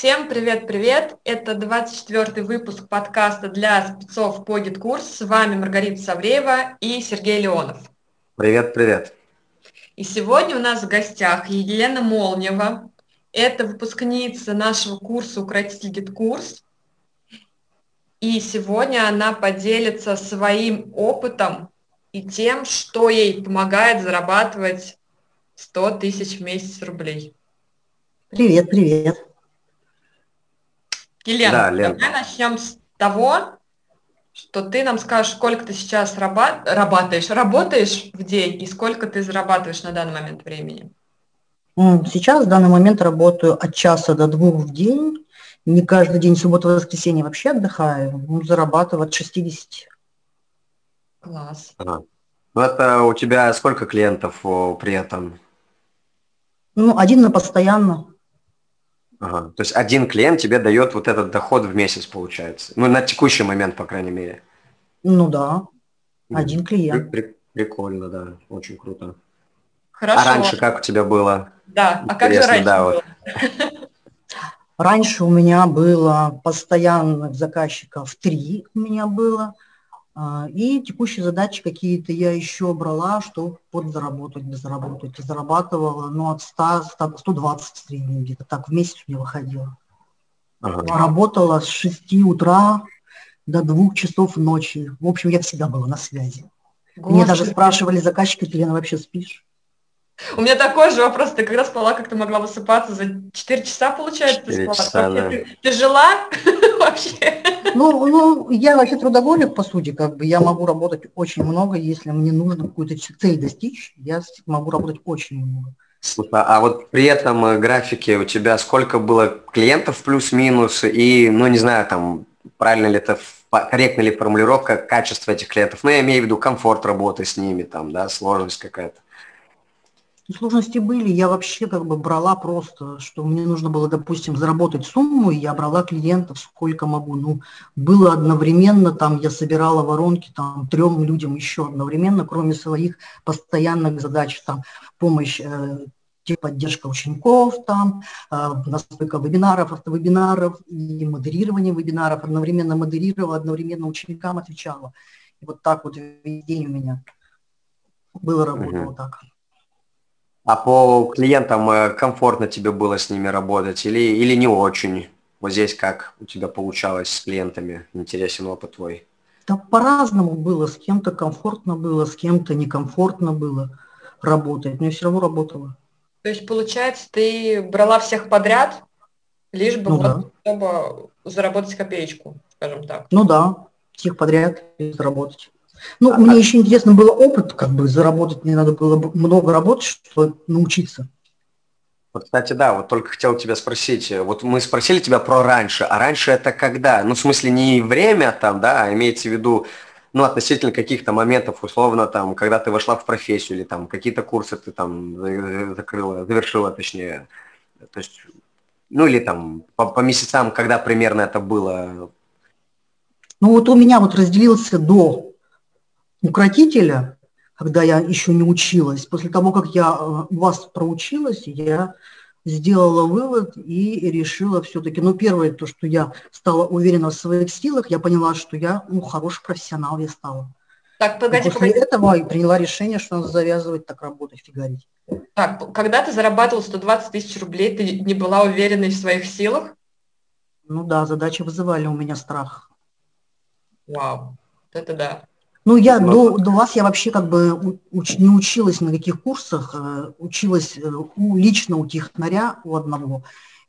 Всем привет-привет! Это 24 выпуск подкаста для спецов по GetCourse. С вами Маргарита Савреева и Сергей Леонов. Привет-привет! И сегодня у нас в гостях Елена Молнева. Это выпускница нашего курса «Укротитель GetCourse». И сегодня она поделится своим опытом и тем, что ей помогает зарабатывать 100 тысяч в месяц рублей. Привет, привет. Елена, да, Лен. давай начнем с того, что ты нам скажешь, сколько ты сейчас раба- работаешь, работаешь в день и сколько ты зарабатываешь на данный момент времени? Сейчас в данный момент работаю от часа до двух в день. Не каждый день, суббота, воскресенье вообще отдыхаю. Зарабатываю от 60. Класс. Ага. Ну, это у тебя сколько клиентов при этом? Ну, один на постоянно. Ага. То есть один клиент тебе дает вот этот доход в месяц, получается. Ну, на текущий момент, по крайней мере. Ну да, один клиент. При, при, прикольно, да, очень круто. Хорошо. А раньше как у тебя было? Да, а как же раньше да, было? Раньше у меня было постоянных заказчиков три у меня было – и текущие задачи какие-то я еще брала, чтобы подзаработать, заработать. И зарабатывала ну, от 100, 100 120 в среднем где-то так в месяц мне выходило. Ага. Работала с 6 утра до 2 часов ночи. В общем, я всегда была на связи. Господи. Мне даже спрашивали заказчики, ты, Лена, вообще спишь? У меня такой же вопрос. Ты когда спала, как ты могла высыпаться? За 4 часа, получается, 4 ты спала? Часа, да. ты, ты жила вообще? Ну, ну, я вообще трудоголик, по сути, как бы. Я могу работать очень много, если мне нужно какую-то цель достичь, я могу работать очень много. Слушай, а вот при этом э, графике у тебя сколько было клиентов плюс-минус и, ну, не знаю, там, правильно ли это, корректна ли формулировка качества этих клиентов? Ну, я имею в виду комфорт работы с ними, там, да, сложность какая-то. Сложности были, я вообще как бы брала просто, что мне нужно было, допустим, заработать сумму, и я брала клиентов сколько могу. Ну, было одновременно, там я собирала воронки там трем людям еще одновременно, кроме своих постоянных задач, там помощь э, поддержка учеников, там, э, настройка вебинаров, автовебинаров и модерирование вебинаров. Одновременно модерировала, одновременно ученикам отвечала. И вот так вот весь день у меня было работало mm-hmm. так. А по клиентам э, комфортно тебе было с ними работать или, или не очень? Вот здесь как у тебя получалось с клиентами? Интересен опыт твой. Да по-разному было. С кем-то комфортно было, с кем-то некомфортно было работать. Но я все равно работала. То есть, получается, ты брала всех подряд, лишь бы, ну, да. чтобы заработать копеечку, скажем так. Ну да, всех подряд заработать. Ну, а, мне еще интересно было опыт, как бы заработать, мне надо было много работать, чтобы научиться. Вот, кстати, да, вот только хотел тебя спросить. Вот мы спросили тебя про раньше, а раньше это когда? Ну, в смысле, не время там, да, а имеется в виду, ну, относительно каких-то моментов, условно, там, когда ты вошла в профессию или там какие-то курсы ты там закрыла, завершила, точнее. То есть, ну, или там по, по месяцам, когда примерно это было? Ну, вот у меня вот разделился до укротителя, когда я еще не училась. После того, как я э, вас проучилась, я сделала вывод и решила все-таки, ну, первое, то, что я стала уверена в своих силах, я поняла, что я, ну, хороший профессионал я стала. Так, погоди, и после погоди. этого и приняла решение, что надо завязывать так работать, фигарить. Так, когда ты зарабатывала 120 тысяч рублей, ты не была уверена в своих силах? Ну да, задачи вызывали у меня страх. Вау, это да. Ну, я до, до вас я вообще как бы уч, не училась на каких курсах, э, училась э, у, лично у технаря у одного.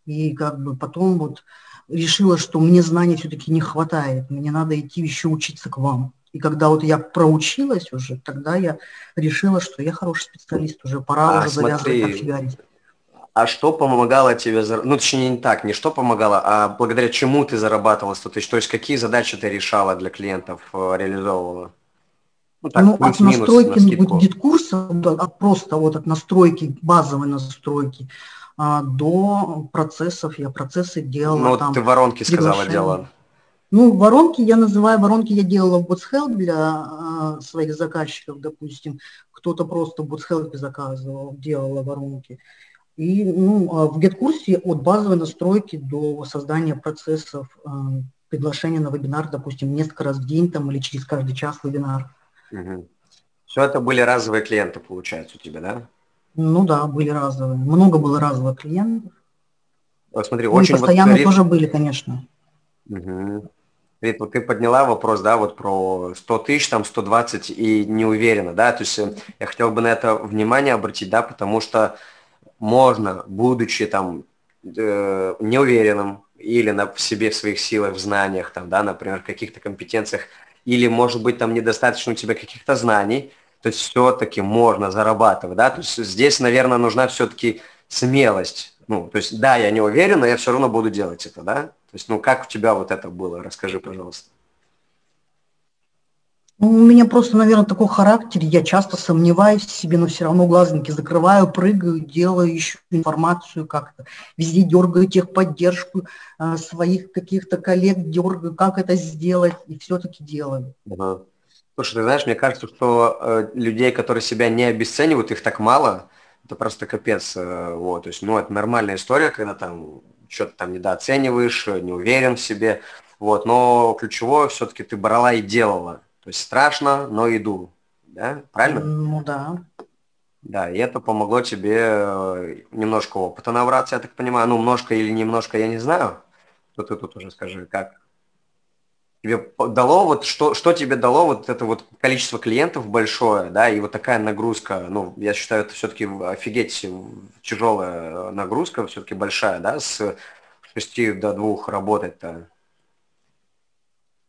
И как бы потом вот решила, что мне знаний все-таки не хватает, мне надо идти еще учиться к вам. И когда вот я проучилась уже, тогда я решила, что я хороший специалист, уже пора а, уже завязывать офигарить. А что помогало тебе, ну точнее не так, не что помогало, а благодаря чему ты зарабатывала 100 тысяч, то есть какие задачи ты решала для клиентов, э, реализовывала? Ну, так, ну от настройки на GetCourse а, да, просто вот от настройки, базовой настройки, а, до процессов, я процессы делала. Ну, там, ты воронки сказала, делала. Ну, воронки я называю, воронки я делала в BotHelp для а, своих заказчиков, допустим. Кто-то просто в BotHelp заказывал, делала воронки. И ну, а в GetCourse от базовой настройки до создания процессов э, приглашения на вебинар, допустим, несколько раз в день там, или через каждый час вебинар. Угу. Все это были разовые клиенты, получается, у тебя, да? Ну да, были разовые. Много было разовых клиентов. Вот смотри, ну, очень постоянно вот, тоже были, конечно. Угу. Рит, вот ты подняла вопрос, да, вот про 100 тысяч, там 120 и не уверена, да, то есть э, я хотел бы на это внимание обратить, да, потому что можно, будучи там э, неуверенным или на, в себе, в своих силах, в знаниях, там, да, например, в каких-то компетенциях, или, может быть, там недостаточно у тебя каких-то знаний, то есть все-таки можно зарабатывать, да, то есть здесь, наверное, нужна все-таки смелость, ну, то есть, да, я не уверен, но я все равно буду делать это, да, то есть, ну, как у тебя вот это было? Расскажи, пожалуйста. Ну, у меня просто, наверное, такой характер. Я часто сомневаюсь в себе, но все равно глазники закрываю, прыгаю, делаю, ищу информацию как-то. Везде дергаю техподдержку э, своих каких-то коллег, дергаю, как это сделать, и все-таки делаю. Ага. Слушай, ты знаешь, мне кажется, что э, людей, которые себя не обесценивают, их так мало, это просто капец. Э, вот, то есть, ну, это нормальная история, когда там что-то там недооцениваешь, не уверен в себе. Вот, но ключевое все-таки ты брала и делала. То есть страшно, но иду. Да? Правильно? Ну да. Да, и это помогло тебе э, немножко опыта набраться, я так понимаю. Ну, немножко или немножко, я не знаю. То ты тут уже скажи, как? Тебе дало, вот что, что тебе дало вот это вот количество клиентов большое, да, и вот такая нагрузка, ну, я считаю, это все-таки офигеть тяжелая нагрузка, все-таки большая, да, с 6 до 2 работать-то.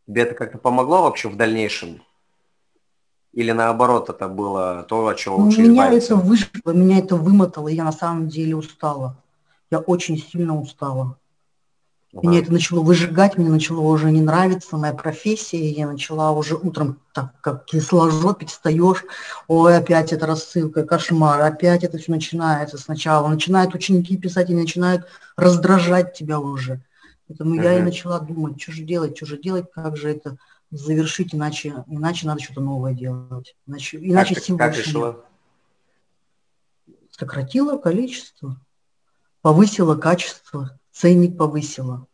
Тебе это как-то помогло вообще в дальнейшем? Или наоборот это было то, от чего лучше Меня избавиться? это выжило, меня это вымотало, и я на самом деле устала. Я очень сильно устала. Ага. Меня это начало выжигать, мне начало уже не нравиться моя профессия, я начала уже утром так, как кисложопить, встаешь, ой, опять это рассылка, кошмар, опять это все начинается сначала. Начинают ученики писать и начинают раздражать тебя уже. Поэтому ага. я и начала думать, что же делать, что же делать, как же это завершить, иначе, иначе надо что-то новое делать. Иначе, иначе как, как решила? Сократила количество, повысила качество ценник повысила.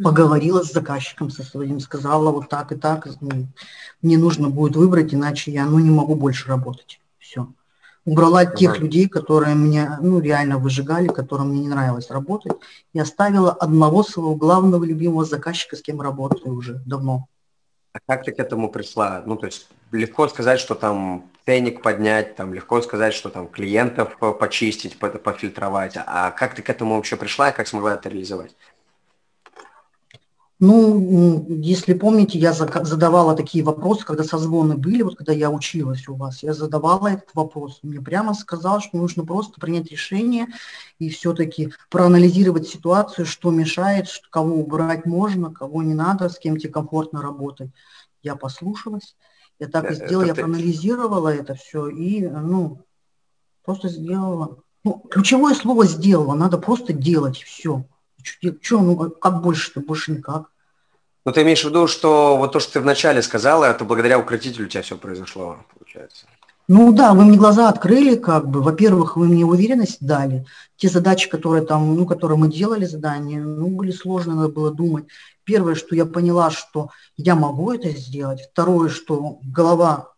Поговорила с заказчиком со своим, сказала вот так и так, ну, мне нужно будет выбрать, иначе я ну, не могу больше работать. Все. Убрала ага. тех людей, которые меня ну, реально выжигали, которым мне не нравилось работать, и оставила одного своего главного любимого заказчика, с кем работаю уже давно. А как ты к этому пришла? Ну, то есть легко сказать, что там ценник поднять, там легко сказать, что там клиентов почистить, пофильтровать. А как ты к этому вообще пришла и как смогла это реализовать? Ну, если помните, я задавала такие вопросы, когда созвоны были, вот когда я училась у вас, я задавала этот вопрос. Мне прямо сказал, что нужно просто принять решение и все-таки проанализировать ситуацию, что мешает, кого убрать можно, кого не надо, с кем тебе комфортно работать. Я послушалась, я так и э, сделала, я проанализировала это все и, ну, просто сделала. Ну, ключевое слово сделала, надо просто делать все. Что, ну, как больше-то? Больше никак. Ну, ты имеешь в виду, что вот то, что ты вначале сказала, это благодаря укротителю у тебя все произошло, получается? Ну да, вы мне глаза открыли, как бы. Во-первых, вы мне уверенность дали. Те задачи, которые там, ну, которые мы делали задания, ну, были сложные, надо было думать. Первое, что я поняла, что я могу это сделать. Второе, что голова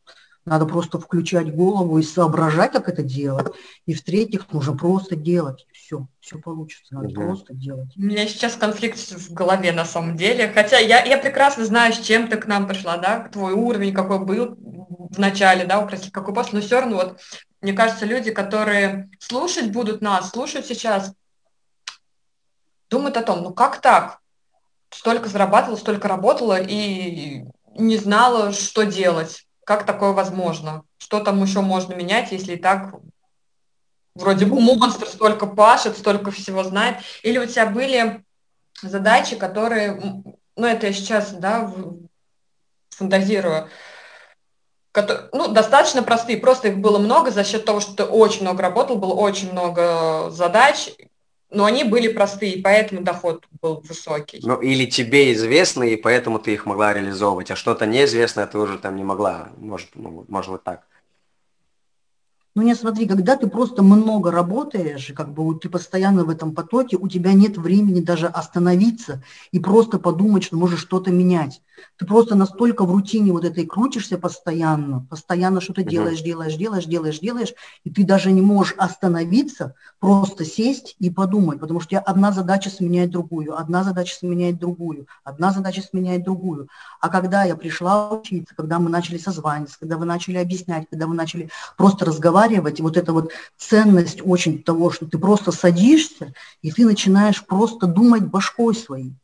надо просто включать голову и соображать, как это делать. И в-третьих, нужно просто делать. Все, все получится. Надо угу. просто делать. У меня сейчас конфликт в голове на самом деле. Хотя я, я прекрасно знаю, с чем ты к нам пришла, да, твой уровень какой был в начале, да, какой после, но все равно вот, мне кажется, люди, которые слушать будут нас, слушают сейчас, думают о том, ну как так? Столько зарабатывала, столько работала и не знала, что делать как такое возможно? Что там еще можно менять, если и так вроде бы монстр столько пашет, столько всего знает? Или у тебя были задачи, которые, ну это я сейчас, да, фантазирую, которые, ну, достаточно простые, просто их было много за счет того, что ты очень много работал, было очень много задач, но они были простые, поэтому доход был высокий. Ну, или тебе известно, и поэтому ты их могла реализовывать, а что-то неизвестное ты уже там не могла, может, ну, может вот так. Ну не смотри, когда ты просто много работаешь, как бы ты постоянно в этом потоке, у тебя нет времени даже остановиться и просто подумать, что можешь что-то менять. Ты просто настолько в рутине вот этой крутишься постоянно, постоянно что-то делаешь, делаешь, делаешь, делаешь, делаешь, и ты даже не можешь остановиться, просто сесть и подумать, потому что у тебя одна задача сменяет другую, одна задача сменяет другую, одна задача сменяет другую. А когда я пришла учиться, когда мы начали созваниваться, когда вы начали объяснять, когда вы начали просто разговаривать, вот эта вот ценность очень того, что ты просто садишься, и ты начинаешь просто думать башкой своей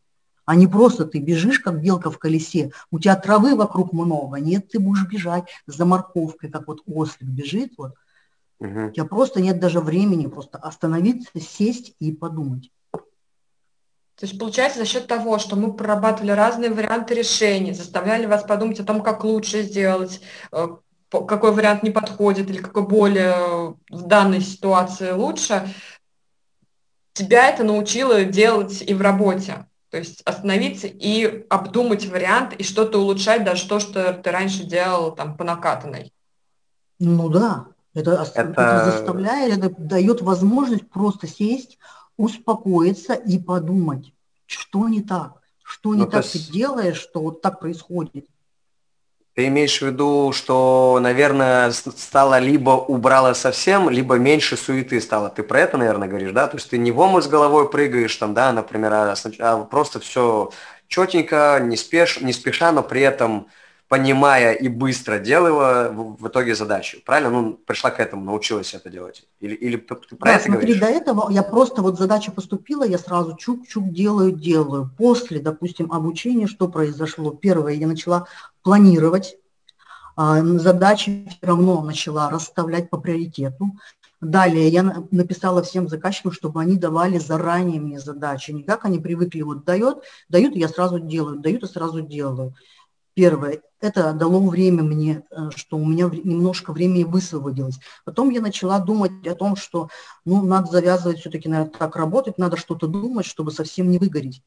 а не просто ты бежишь, как белка в колесе, у тебя травы вокруг много, нет, ты будешь бежать за морковкой, как вот ослик бежит, вот. Угу. У тебя просто нет даже времени просто остановиться, сесть и подумать. То есть получается за счет того, что мы прорабатывали разные варианты решений, заставляли вас подумать о том, как лучше сделать, э, какой вариант не подходит или какой более в данной ситуации лучше, тебя это научило делать и в работе. То есть остановиться и обдумать вариант и что-то улучшать, даже то, что ты раньше делал там по накатанной. Ну да, это, это... это заставляет, это дает возможность просто сесть, успокоиться и подумать, что не так, что не ну, так есть... ты делаешь, что вот так происходит. Ты имеешь в виду, что, наверное, стало либо убрало совсем, либо меньше суеты стало. Ты про это, наверное, говоришь, да? То есть ты не в омут с головой прыгаешь, там, да, например, а, а просто все четенько, не, спеш, не спеша, но при этом понимая и быстро делала в, итоге задачу. Правильно? Ну, пришла к этому, научилась это делать. Или, или ты про да, это смотри, говоришь? до этого я просто вот задача поступила, я сразу чук-чук делаю, делаю. После, допустим, обучения, что произошло? Первое, я начала планировать, а, задачи все равно начала расставлять по приоритету. Далее я написала всем заказчикам, чтобы они давали заранее мне задачи. Не как они привыкли, вот дает, дают, и я сразу делаю, дают, и сразу делаю. Первое, это дало время мне, э, что у меня немножко времени высвободилось. Потом я начала думать о том, что ну, надо завязывать все-таки, наверное, так работать, надо что-то думать, чтобы совсем не выгореть.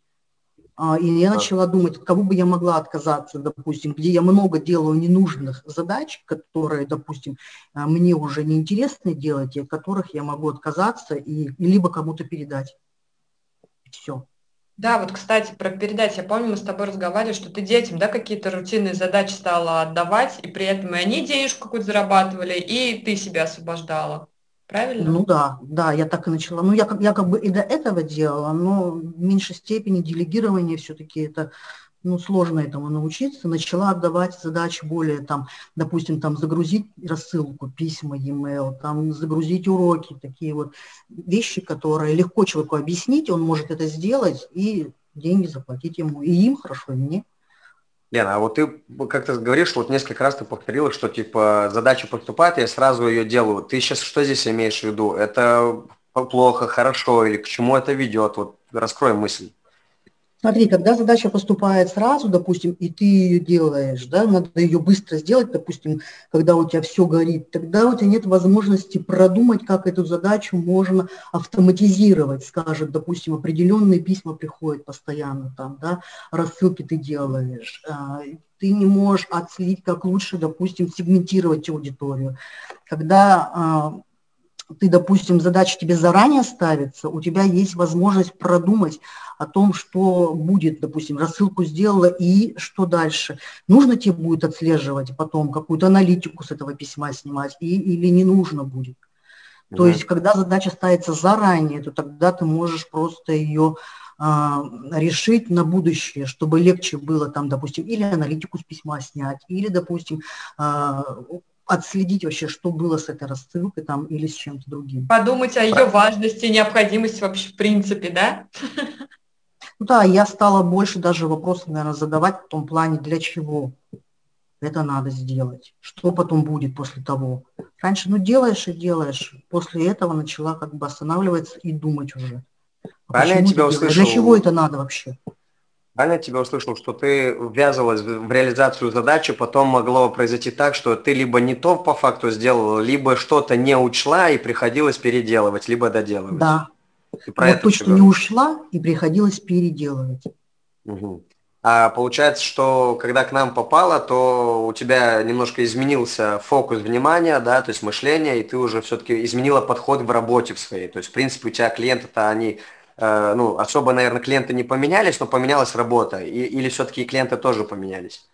А, и я начала думать, кого бы я могла отказаться, допустим, где я много делаю ненужных задач, которые, допустим, а, мне уже не интересны делать, и от которых я могу отказаться и либо кому-то передать. Все. Да, вот, кстати, про передать. Я помню, мы с тобой разговаривали, что ты детям, да, какие-то рутинные задачи стала отдавать, и при этом и они денежку какую-то зарабатывали, и ты себя освобождала. Правильно? Ну да, да, я так и начала. Ну, я, я как бы и до этого делала, но в меньшей степени делегирование все-таки это ну, сложно этому научиться, начала отдавать задачи более, там, допустим, там, загрузить рассылку, письма, e-mail, там, загрузить уроки, такие вот вещи, которые легко человеку объяснить, он может это сделать и деньги заплатить ему, и им хорошо, и мне. Лена, а вот ты как-то говоришь, вот несколько раз ты повторила, что типа задача поступает, я сразу ее делаю. Ты сейчас что здесь имеешь в виду? Это плохо, хорошо или к чему это ведет? Вот раскрой мысль. Смотри, когда задача поступает сразу, допустим, и ты ее делаешь, да, надо ее быстро сделать, допустим, когда у тебя все горит, тогда у тебя нет возможности продумать, как эту задачу можно автоматизировать, скажет, допустим, определенные письма приходят постоянно, там, да, рассылки ты делаешь, а, ты не можешь отследить, как лучше, допустим, сегментировать аудиторию. Когда а, ты, допустим, задача тебе заранее ставится, у тебя есть возможность продумать о том, что будет, допустим, рассылку сделала и что дальше. Нужно тебе будет отслеживать потом какую-то аналитику с этого письма снимать и, или не нужно будет. Да. То есть, когда задача ставится заранее, то тогда ты можешь просто ее а, решить на будущее, чтобы легче было там, допустим, или аналитику с письма снять, или, допустим, а, отследить вообще, что было с этой рассылкой там или с чем-то другим. Подумать о ее важности, необходимости вообще в принципе, да? Ну да, я стала больше даже вопросов, наверное, задавать в том плане, для чего это надо сделать, что потом будет после того. Раньше, ну, делаешь и делаешь. После этого начала как бы останавливаться и думать уже. А Правильно я тебя услышал? Для чего это надо вообще? Правильно я тебя услышал, что ты ввязывалась в реализацию задачи, потом могло произойти так, что ты либо не то по факту сделала, либо что-то не учла и приходилось переделывать, либо доделывать. Да. Ты про вот это точно не ушла и приходилось переделывать. Угу. А получается, что когда к нам попало, то у тебя немножко изменился фокус внимания, да, то есть мышление, и ты уже все-таки изменила подход в работе в своей. То есть, в принципе, у тебя клиенты-то они, ну, особо, наверное, клиенты не поменялись, но поменялась работа. И, или все-таки клиенты тоже поменялись?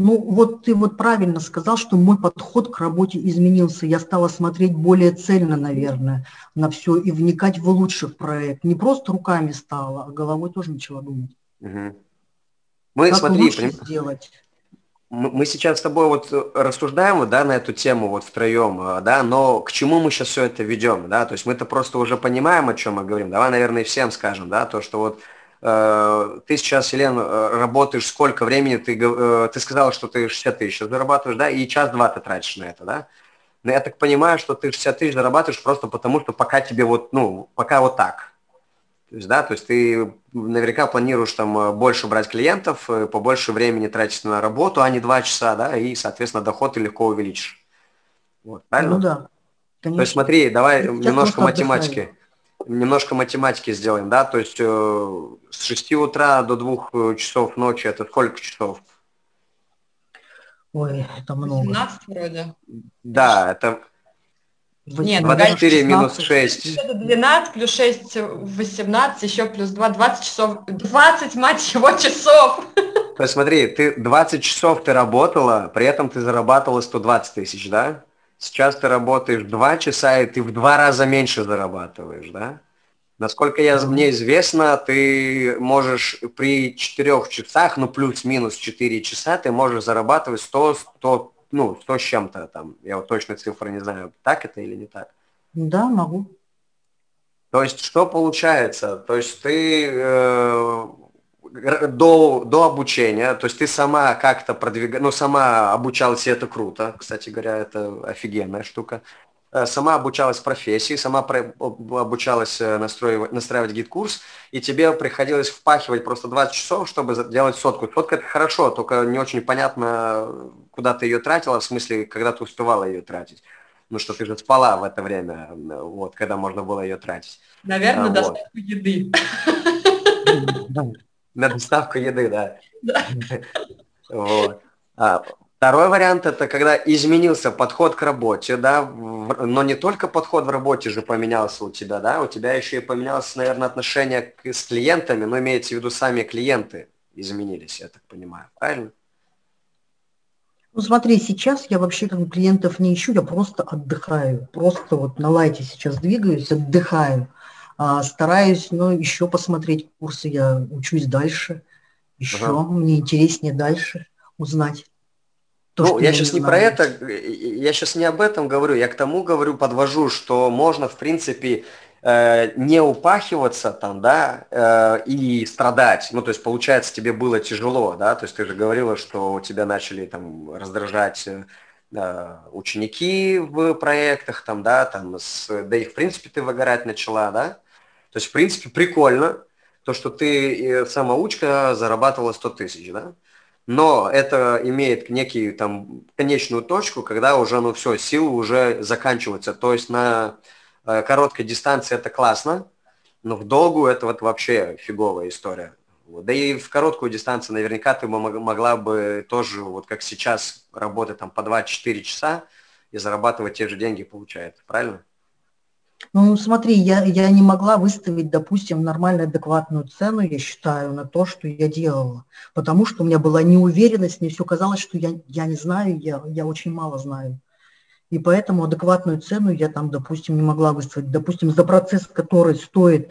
Ну, вот ты вот правильно сказал, что мой подход к работе изменился. Я стала смотреть более цельно, наверное, на все и вникать в лучший проект. Не просто руками стала, а головой тоже начала думать. Угу. Мы, как смотри, лучше поним... сделать. Мы сейчас с тобой вот рассуждаем да, на эту тему вот втроем, а, да, но к чему мы сейчас все это ведем, да, то есть мы-то просто уже понимаем, о чем мы говорим. Давай, наверное, всем скажем, да, то, что вот Э, ты сейчас, Елена, э, работаешь сколько времени? Ты, э, ты сказала, что ты 60 тысяч зарабатываешь, да, и час-два ты тратишь на это, да? Но я так понимаю, что ты 60 тысяч зарабатываешь просто потому, что пока тебе вот, ну, пока вот так. То есть, да, то есть ты наверняка планируешь там больше брать клиентов, побольше времени тратить на работу, а не два часа, да, и, соответственно, доход ты легко увеличишь. Вот, правильно? Ну да. Конечно. То есть смотри, давай Сейчас немножко математики. Отдыхаю немножко математики сделаем, да, то есть э, с 6 утра до 2 э, часов ночи это сколько часов? Ой, это много. 17 вроде. Да, это нет, 24 минус 6. Это 12 плюс 6, 18, еще плюс 2, 20 часов. 20, мать его, часов! То есть смотри, ты 20 часов ты работала, при этом ты зарабатывала 120 тысяч, да? Сейчас ты работаешь два часа, и ты в два раза меньше зарабатываешь, да? Насколько я, мне известно, ты можешь при четырех часах, ну плюс-минус 4 часа, ты можешь зарабатывать 100, 100, ну 100 с чем-то там. Я вот точно цифры не знаю, так это или не так. Да, могу. То есть что получается? То есть ты э, до, до обучения, то есть ты сама как-то продвигалась, ну, сама обучалась, и это круто, кстати говоря, это офигенная штука. Э, сама обучалась профессии, сама обучалась э, настроивать, настраивать GetCourse, и тебе приходилось впахивать просто 20 часов, чтобы делать сотку. Сотка это хорошо, только не очень понятно, куда ты ее тратила, в смысле, когда ты успевала ее тратить. Ну что ты же спала в это время, вот, когда можно было ее тратить. Наверное, а, доставку вот. еды. На доставку еды, да. Да. Вот. А, второй вариант это когда изменился подход к работе, да, но не только подход в работе же поменялся у тебя, да, у тебя еще и поменялось, наверное, отношение к, с клиентами, но имеется в виду сами клиенты изменились, я так понимаю, правильно? Ну смотри, сейчас я вообще как бы клиентов не ищу, я просто отдыхаю, просто вот на лайте сейчас двигаюсь, отдыхаю. А, стараюсь, но еще посмотреть курсы, я учусь дальше, еще ага. мне интереснее дальше узнать. То, ну, я, сейчас не, про это, я сейчас не об этом говорю, я к тому говорю, подвожу, что можно, в принципе, э, не упахиваться там, да, э, и страдать. Ну, то есть, получается, тебе было тяжело, да, то есть ты же говорила, что у тебя начали там раздражать э, ученики в проектах, там, да, там, с, да и в принципе ты выгорать начала, да, то есть, в принципе, прикольно, то, что ты э, самоучка зарабатывала 100 тысяч, да? Но это имеет некий там конечную точку, когда уже, ну все, силы уже заканчиваются. То есть на э, короткой дистанции это классно, но в долгую это вот вообще фиговая история. Да и в короткую дистанцию наверняка ты могла бы тоже, вот как сейчас, работать там по 2-4 часа и зарабатывать те же деньги, получается, правильно? Ну, смотри, я, я не могла выставить, допустим, нормальную, адекватную цену, я считаю, на то, что я делала. Потому что у меня была неуверенность, мне все казалось, что я, я не знаю, я, я очень мало знаю. И поэтому адекватную цену я там, допустим, не могла выставить. Допустим, за процесс, который стоит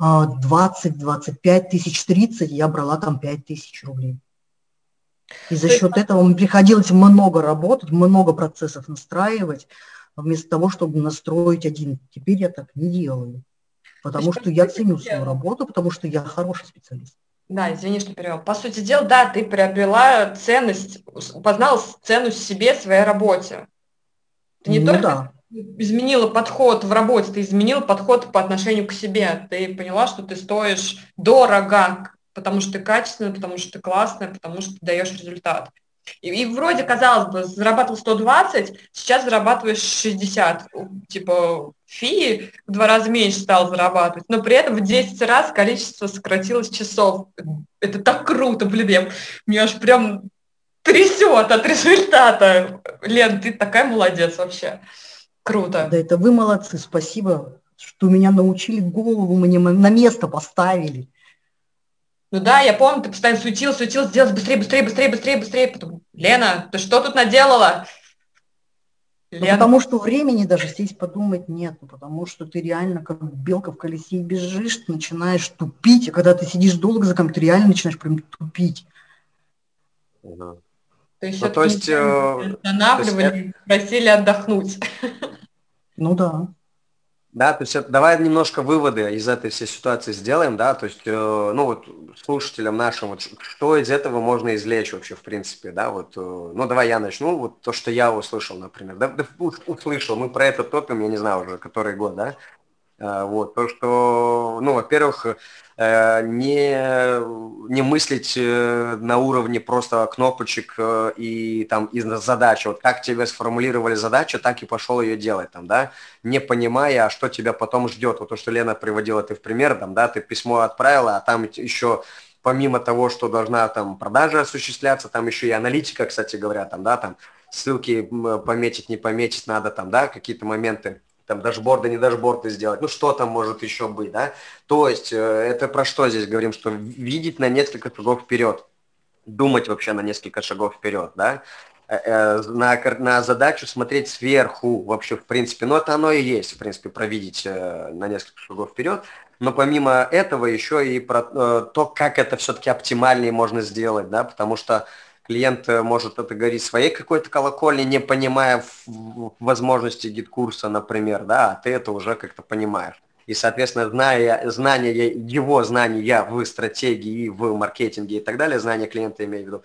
20-25 а, тысяч, 30, я брала там 5 тысяч рублей. И за счет этого мне приходилось много работать, много процессов настраивать, вместо того, чтобы настроить один. Теперь я так не делаю, потому что я ценю свою работу, потому что я хороший специалист. Да, извини, что перевел. По сути дела, да, ты приобрела ценность, познала цену себе, своей работе. Ты не ну, только да. изменила подход в работе, ты изменила подход по отношению к себе. Ты поняла, что ты стоишь дорого, потому что ты качественная, потому что ты классная, потому что ты даешь результат. И, и вроде, казалось бы, зарабатывал 120, сейчас зарабатываешь 60. Типа фи в два раза меньше стал зарабатывать, но при этом в 10 раз количество сократилось часов. Это так круто, блин, я, меня аж прям трясет от результата. Лен, ты такая молодец вообще. Круто. Да это вы молодцы, спасибо, что меня научили голову, мне на место поставили. Ну да, я помню, ты постоянно суетил, суетил, сделать быстрее, быстрее, быстрее, быстрее, быстрее. Потом, Лена, ты что тут наделала? Ну, потому что времени даже сесть подумать нет, потому что ты реально как белка в колесе бежишь, ты начинаешь тупить, а когда ты сидишь долго за компьютером, ты реально начинаешь прям тупить. Угу. То есть, ну, то есть э, останавливали, то есть, просили отдохнуть. Ну да. Да, то есть давай немножко выводы из этой всей ситуации сделаем, да, то есть, э, ну вот слушателям нашим, вот что из этого можно извлечь вообще в принципе, да, вот, э, ну давай я начну, вот то, что я услышал, например, да, да услышал, мы про это топим, я не знаю уже который год, да, вот, то, что, ну, во-первых, Э, не, не мыслить э, на уровне просто кнопочек э, и там из задачи. Вот как тебе сформулировали задачу, так и пошел ее делать, там, да, не понимая, а что тебя потом ждет. Вот то, что Лена приводила ты в пример, там, да, ты письмо отправила, а там еще помимо того, что должна там продажа осуществляться, там еще и аналитика, кстати говоря, там, да, там ссылки пометить, не пометить надо, там, да, какие-то моменты там дашборды, не дашборды сделать, ну что там может еще быть, да? То есть э, это про что здесь говорим, что видеть на несколько шагов вперед, думать вообще на несколько шагов вперед, да? Э, э, на, на задачу смотреть сверху вообще, в принципе, ну это оно и есть, в принципе, провидеть на несколько шагов вперед, но помимо этого еще и про то, как это все-таки оптимальнее можно сделать, да, потому что клиент э, может это говорить своей какой-то колокольни, не понимая возможности GetCourse а, например, да, а ты это уже как-то понимаешь. И, соответственно, зная, знания, его знания в стратегии, в маркетинге и так далее, знания клиента имею в виду,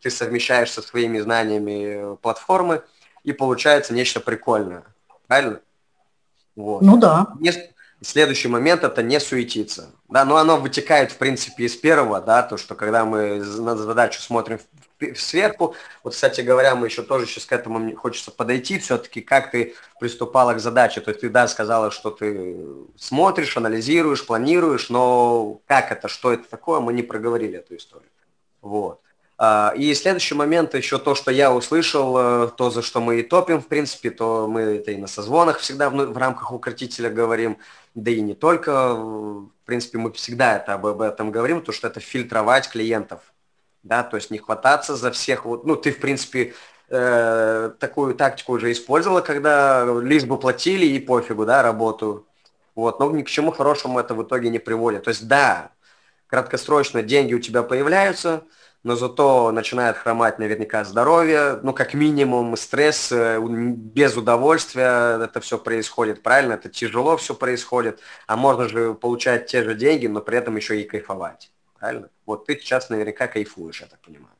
ты совмещаешь со своими знаниями платформы, и получается нечто прикольное. Правильно? Вот. Ну да. Следующий момент – это не суетиться. Да, но оно вытекает, в принципе, из первого, да, то, что когда мы на задачу смотрим сверху, вот, кстати говоря, мы еще тоже сейчас к этому мне хочется подойти, все-таки как ты приступала к задаче, то есть ты, да, сказала, что ты смотришь, анализируешь, планируешь, но как это, что это такое, мы не проговорили эту историю. Вот. А, и следующий момент еще то, что я услышал, э, то, за что мы и топим, в принципе, то мы это и на созвонах всегда в, в рамках укротителя говорим, да и не только, в принципе, мы всегда это об, об этом говорим, то, что это фильтровать клиентов, да, то есть не хвататься за всех, вот, ну, ты, в принципе, э, такую тактику уже использовала, когда лишь бы платили и пофигу, да, работу, вот, но ни к чему хорошему это в итоге не приводит. То есть, да, краткосрочно деньги у тебя появляются, но зато начинает хромать наверняка здоровье, ну, как минимум, стресс, э, без удовольствия это все происходит, правильно? Это тяжело все происходит, а можно же получать те же деньги, но при этом еще и кайфовать, правильно? Вот ты сейчас наверняка кайфуешь, я так понимаю.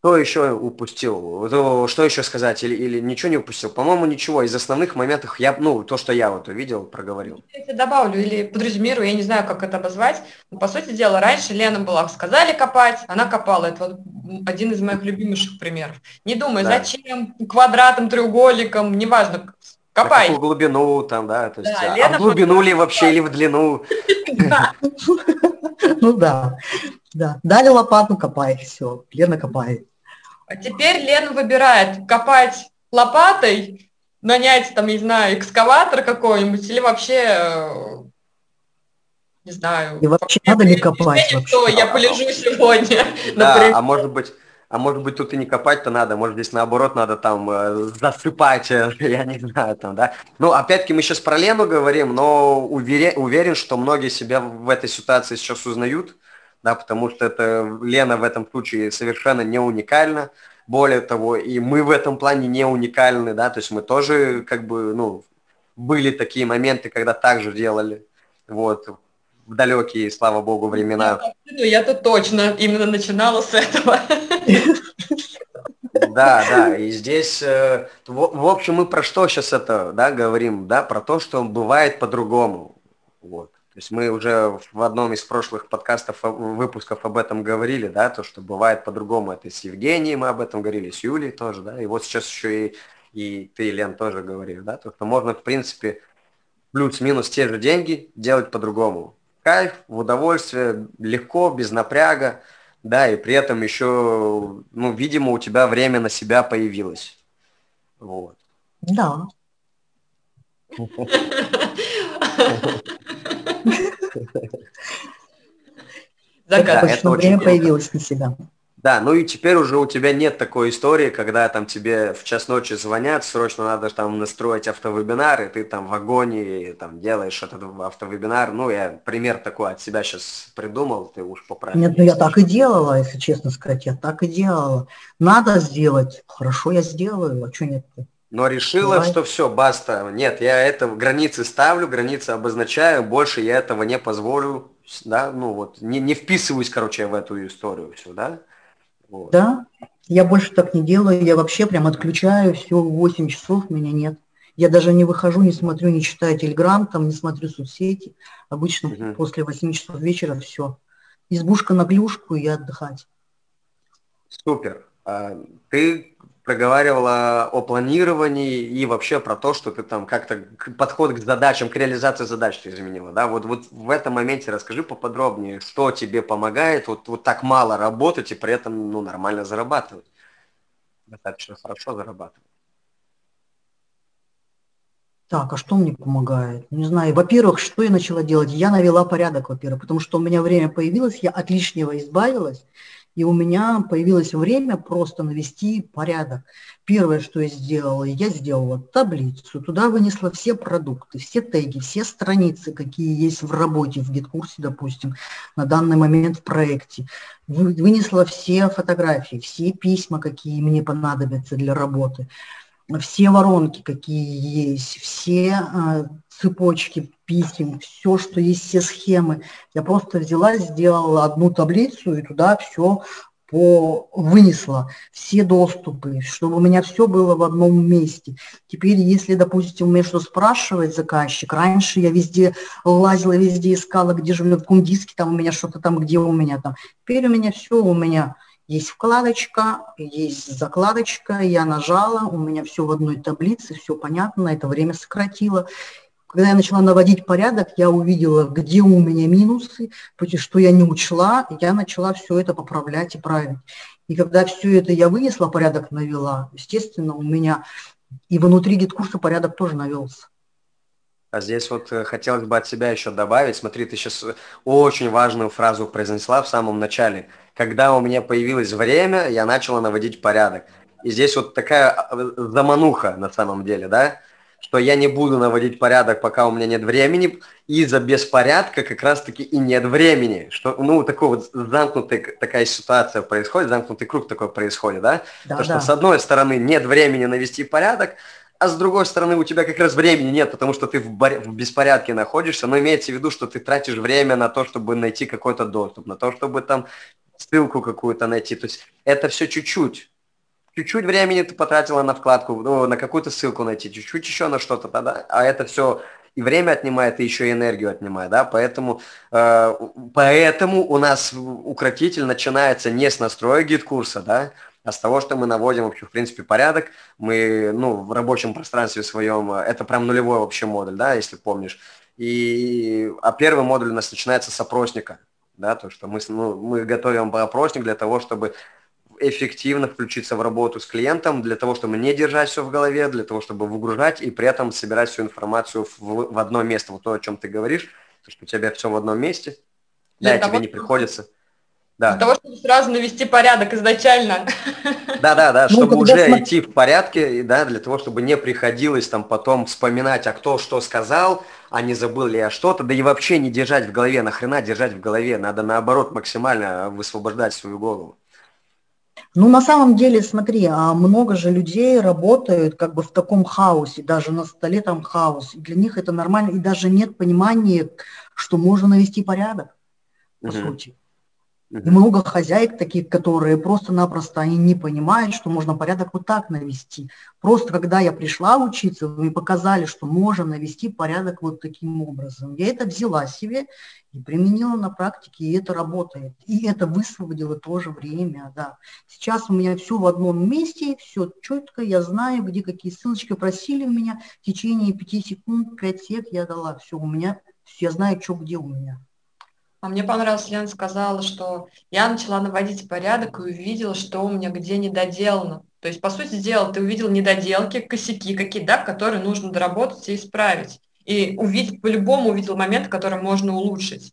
Что еще упустил? Что еще сказать? Или, или ничего не упустил? По-моему, ничего. Из основных моментов, я, ну, то, что я вот увидел, проговорил. Я добавлю или подразумирую, я не знаю, как это обозвать. Но, по сути дела, раньше Лена была, сказали копать, она копала. Это вот один из моих любимейших примеров. Не думай, да. зачем, квадратом, треугольником, неважно, копай. Какую глубину там, да? То есть, да, а, в глубину ли вообще, или в длину? Ну да, да. Дали лопату, копай, все. Лена копает. А теперь Лена выбирает, копать лопатой, нанять там, не знаю, экскаватор какой-нибудь или вообще э, не знаю. И вообще надо ли копать? Вообще. Что, я полежу сегодня. Да, а может быть, а может быть тут и не копать-то надо, может здесь наоборот надо там э, засыпать, э, я не знаю там, да. Ну, опять-таки мы сейчас про Лену говорим, но уверен, уверен, что многие себя в этой ситуации сейчас узнают, да, потому что это Лена в этом случае совершенно не уникальна. Более того, и мы в этом плане не уникальны, да, то есть мы тоже как бы, ну, были такие моменты, когда так же делали, вот, в далекие, слава богу, времена. Я-то точно именно начинала с этого. Да, да, и здесь, э, в, в общем, мы про что сейчас это, да, говорим, да, про то, что бывает по-другому, вот. То есть мы уже в одном из прошлых подкастов, э, выпусков об этом говорили, да, то, что бывает по-другому. Это с Евгением мы об этом говорили, с Юлей тоже, да, и вот сейчас еще и, и ты, Лен, тоже говоришь, да, то, что можно, в принципе, плюс-минус те же деньги делать по-другому. Кайф, в удовольствие, легко, без напряга, да, и при этом еще, ну, видимо, у тебя время на себя появилось. Вот. Да. Достаточно время появилось на себя. Да, ну и теперь уже у тебя нет такой истории, когда там тебе в час ночи звонят, срочно надо там настроить автовебинар, и ты там в агонии там делаешь этот автовебинар. Ну, я пример такой от себя сейчас придумал, ты уж поправь. Нет, ну я так и делала, если честно сказать, я так и делала. Надо сделать, хорошо, я сделаю, а что нет? Но решила, Давай. что все, баста. Нет, я это границы ставлю, границы обозначаю, больше я этого не позволю, да, ну вот, не, не вписываюсь, короче, в эту историю все, да. Вот. Да, я больше так не делаю, я вообще прям отключаю, все, 8 часов меня нет. Я даже не выхожу, не смотрю, не читаю телеграм, там, не смотрю соцсети. Обычно угу. после 8 часов вечера все. Избушка на глюшку и отдыхать. Супер. А ты проговаривала о планировании и вообще про то, что ты там как-то подход к задачам, к реализации задач ты изменила, да? Вот, вот в этом моменте расскажи поподробнее, что тебе помогает вот, вот так мало работать и при этом ну, нормально зарабатывать. Достаточно хорошо зарабатывать. Так, а что мне помогает? Не знаю. Во-первых, что я начала делать? Я навела порядок, во-первых, потому что у меня время появилось, я от лишнего избавилась, и у меня появилось время просто навести порядок. Первое, что я сделала, я сделала таблицу, туда вынесла все продукты, все теги, все страницы, какие есть в работе, в гид-курсе, допустим, на данный момент в проекте. Вынесла все фотографии, все письма, какие мне понадобятся для работы все воронки, какие есть, все э, цепочки писем, все, что есть, все схемы. Я просто взяла, сделала одну таблицу и туда все по, вынесла все доступы, чтобы у меня все было в одном месте. Теперь, если, допустим, у меня что спрашивает заказчик, раньше я везде лазила, везде искала, где же у меня в каком там у меня что-то там, где у меня там. Теперь у меня все, у меня есть вкладочка, есть закладочка, я нажала, у меня все в одной таблице, все понятно, это время сократило. Когда я начала наводить порядок, я увидела, где у меня минусы, что я не учла, я начала все это поправлять и править. И когда все это я вынесла, порядок навела, естественно, у меня и внутри GetCourse а порядок тоже навелся. А здесь вот э, хотелось бы от себя еще добавить. Смотри, ты сейчас очень важную фразу произнесла в самом начале. Когда у меня появилось время, я начала наводить порядок. И здесь вот такая э, замануха на самом деле, да? Что я не буду наводить порядок, пока у меня нет времени. Из-за беспорядка как раз-таки и нет времени. Что, ну, такой вот замкнутый, такая ситуация происходит, замкнутый круг такой происходит, да? да То, да. что с одной стороны нет времени навести порядок, а с другой стороны у тебя как раз времени нет, потому что ты в, бар... в беспорядке находишься, но имеется в виду, что ты тратишь время на то, чтобы найти какой-то доступ, на то, чтобы там ссылку какую-то найти. То есть это все чуть-чуть. Чуть-чуть времени ты потратила на вкладку, ну, на какую-то ссылку найти, чуть-чуть еще на что-то, да, а это все и время отнимает, и еще и энергию отнимает, да, поэтому, э, поэтому у нас укротитель начинается не с настроя GetCourse а, да, а с того, что мы наводим вообще, в принципе, порядок. Мы, ну, в рабочем пространстве своем, это прям нулевой вообще модуль, да, если помнишь. И, а первый модуль у нас начинается с опросника, да, то, что мы, ну, мы готовим опросник для того, чтобы эффективно включиться в работу с клиентом, для того, чтобы не держать все в голове, для того, чтобы выгружать и при этом собирать всю информацию в, в одно место. Вот то, о чем ты говоришь, что у тебя все в одном месте, да, тебе не приходится да. Для того, чтобы сразу навести порядок изначально. Да, да, да, чтобы ну, уже см... идти в порядке, да, для того, чтобы не приходилось там потом вспоминать, а кто что сказал, а не забыл ли я что-то, да и вообще не держать в голове, нахрена держать в голове, надо наоборот максимально высвобождать свою голову. Ну, на самом деле, смотри, а много же людей работают как бы в таком хаосе, даже на столе там хаос. И для них это нормально, и даже нет понимания, что можно навести порядок, по угу. сути. И много хозяек таких, которые просто-напросто они не понимают, что можно порядок вот так навести. Просто когда я пришла учиться, вы показали, что можно навести порядок вот таким образом. Я это взяла себе и применила на практике, и это работает. И это высвободило тоже время, да. Сейчас у меня все в одном месте, все четко, я знаю, где какие ссылочки просили у меня. В течение пяти секунд, пять сек я дала. Все, у меня, я знаю, что где у меня. А мне понравилось, Лена сказала, что я начала наводить порядок и увидела, что у меня где недоделано. То есть, по сути дела, ты увидел недоделки, косяки какие, да, которые нужно доработать и исправить. И увидеть, по-любому увидел момент, который можно улучшить.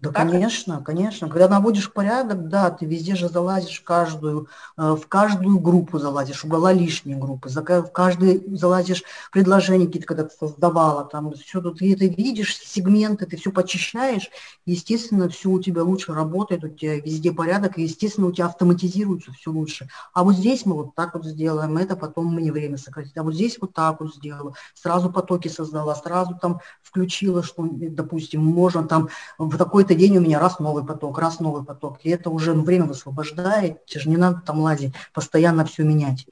Да, так? конечно, конечно. Когда наводишь порядок, да, ты везде же залазишь в каждую, э, в каждую группу залазишь, убрала лишние группы, в каждый залазишь предложения какие-то, когда ты создавала, там все тут, ты это видишь, сегменты, ты все почищаешь, естественно, все у тебя лучше работает, у тебя везде порядок, и, естественно, у тебя автоматизируется все лучше. А вот здесь мы вот так вот сделаем, это потом мне время сократит, а вот здесь вот так вот сделала, сразу потоки создала, сразу там включила, что, допустим, можно там в такой какой-то день у меня раз новый поток, раз новый поток. И это уже ну, время высвобождает, тебе же не надо там лазить, постоянно все менять.